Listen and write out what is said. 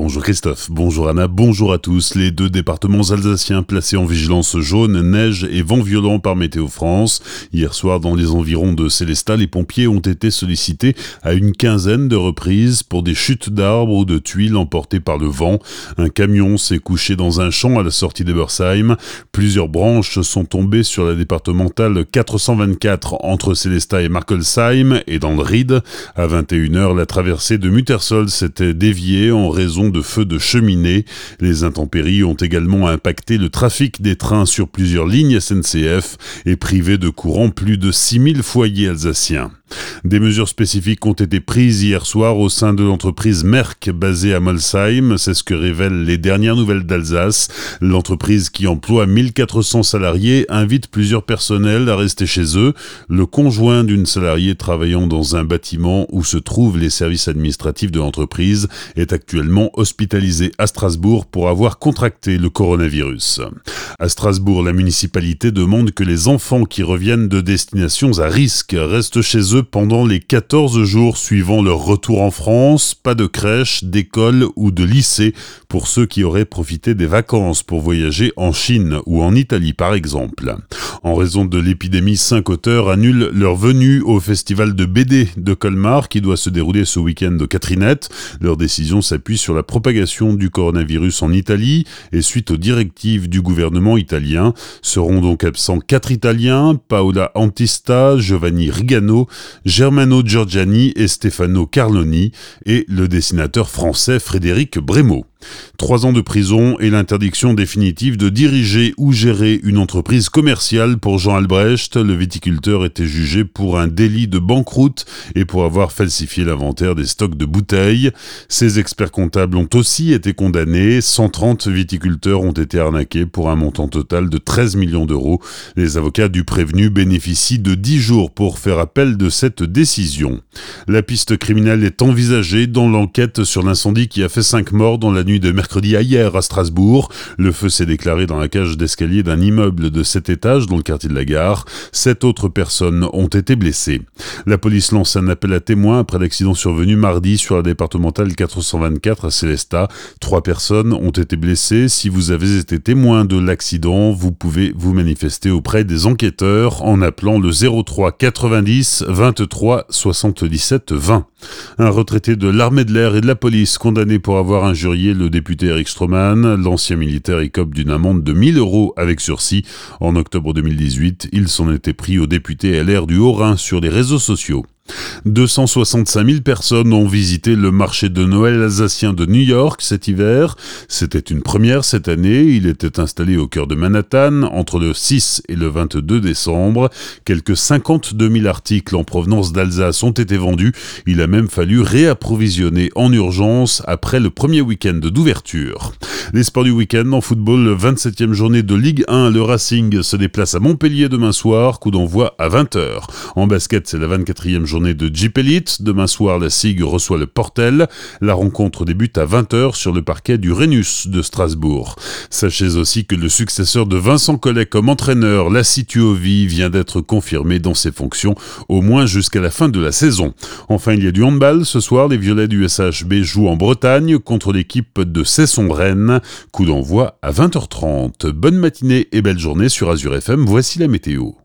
Bonjour Christophe, bonjour Anna, bonjour à tous. Les deux départements alsaciens placés en vigilance jaune, neige et vent violent par Météo France. Hier soir, dans les environs de Célestat, les pompiers ont été sollicités à une quinzaine de reprises pour des chutes d'arbres ou de tuiles emportées par le vent. Un camion s'est couché dans un champ à la sortie d'Ebersheim. Plusieurs branches sont tombées sur la départementale 424 entre Célestat et Markelsheim et dans le Ride. À 21h, la traversée de Muttersol s'était déviée en raison de feux de cheminée. Les intempéries ont également impacté le trafic des trains sur plusieurs lignes SNCF et privé de courant plus de 6000 foyers alsaciens. Des mesures spécifiques ont été prises hier soir au sein de l'entreprise Merck basée à Molsheim, c'est ce que révèlent les dernières nouvelles d'Alsace. L'entreprise qui emploie 1400 salariés invite plusieurs personnels à rester chez eux. Le conjoint d'une salariée travaillant dans un bâtiment où se trouvent les services administratifs de l'entreprise est actuellement hospitalisé à Strasbourg pour avoir contracté le coronavirus. À Strasbourg, la municipalité demande que les enfants qui reviennent de destinations à risque restent chez eux pendant les 14 jours suivant leur retour en France, pas de crèche, d'école ou de lycée pour ceux qui auraient profité des vacances pour voyager en Chine ou en Italie par exemple. En raison de l'épidémie, cinq auteurs annulent leur venue au festival de BD de Colmar qui doit se dérouler ce week-end de Catrinette. Leur décision s'appuie sur la propagation du coronavirus en Italie et suite aux directives du gouvernement italien. Seront donc absents quatre Italiens, Paola Antista, Giovanni Rigano, Germano Giorgiani et Stefano Carloni et le dessinateur français Frédéric Brémaud. Trois ans de prison et l'interdiction définitive de diriger ou gérer une entreprise commerciale pour Jean Albrecht. Le viticulteur était jugé pour un délit de banqueroute et pour avoir falsifié l'inventaire des stocks de bouteilles. Ses experts comptables ont aussi été condamnés. 130 viticulteurs ont été arnaqués pour un montant total de 13 millions d'euros. Les avocats du prévenu bénéficient de 10 jours pour faire appel de cette décision. La piste criminelle est envisagée dans l'enquête sur l'incendie qui a fait 5 morts dans la de mercredi à hier à Strasbourg. Le feu s'est déclaré dans la cage d'escalier d'un immeuble de 7 étages dans le quartier de la gare. Sept autres personnes ont été blessées. La police lance un appel à témoins après l'accident survenu mardi sur la départementale 424 à Célestat. Trois personnes ont été blessées. Si vous avez été témoin de l'accident, vous pouvez vous manifester auprès des enquêteurs en appelant le 03 90 23 77 20. Un retraité de l'armée de l'air et de la police condamné pour avoir injurié le député Eric Stroman, l'ancien militaire écope d'une amende de 1000 euros avec sursis. En octobre 2018, il s'en était pris au député LR du Haut-Rhin sur les réseaux sociaux. 265 000 personnes ont visité le marché de Noël alsacien de New York cet hiver. C'était une première cette année. Il était installé au cœur de Manhattan entre le 6 et le 22 décembre. Quelques 52 000 articles en provenance d'Alsace ont été vendus. Il a même fallu réapprovisionner en urgence après le premier week-end d'ouverture. Les sports du week-end en football, 27e journée de Ligue 1, le Racing se déplace à Montpellier demain soir, coup d'envoi à 20h. En basket, c'est la 24e journée de Jeep Elite. Demain soir, la SIG reçoit le Portel. La rencontre débute à 20h sur le parquet du Rhenus de Strasbourg. Sachez aussi que le successeur de Vincent Collet comme entraîneur, la Tuovi, vient d'être confirmé dans ses fonctions, au moins jusqu'à la fin de la saison. Enfin, il y a du handball. Ce soir, les Violets du SHB jouent en Bretagne contre l'équipe de Cesson-Rennes. Coup d'envoi à 20h30. Bonne matinée et belle journée sur Azure FM, voici la météo.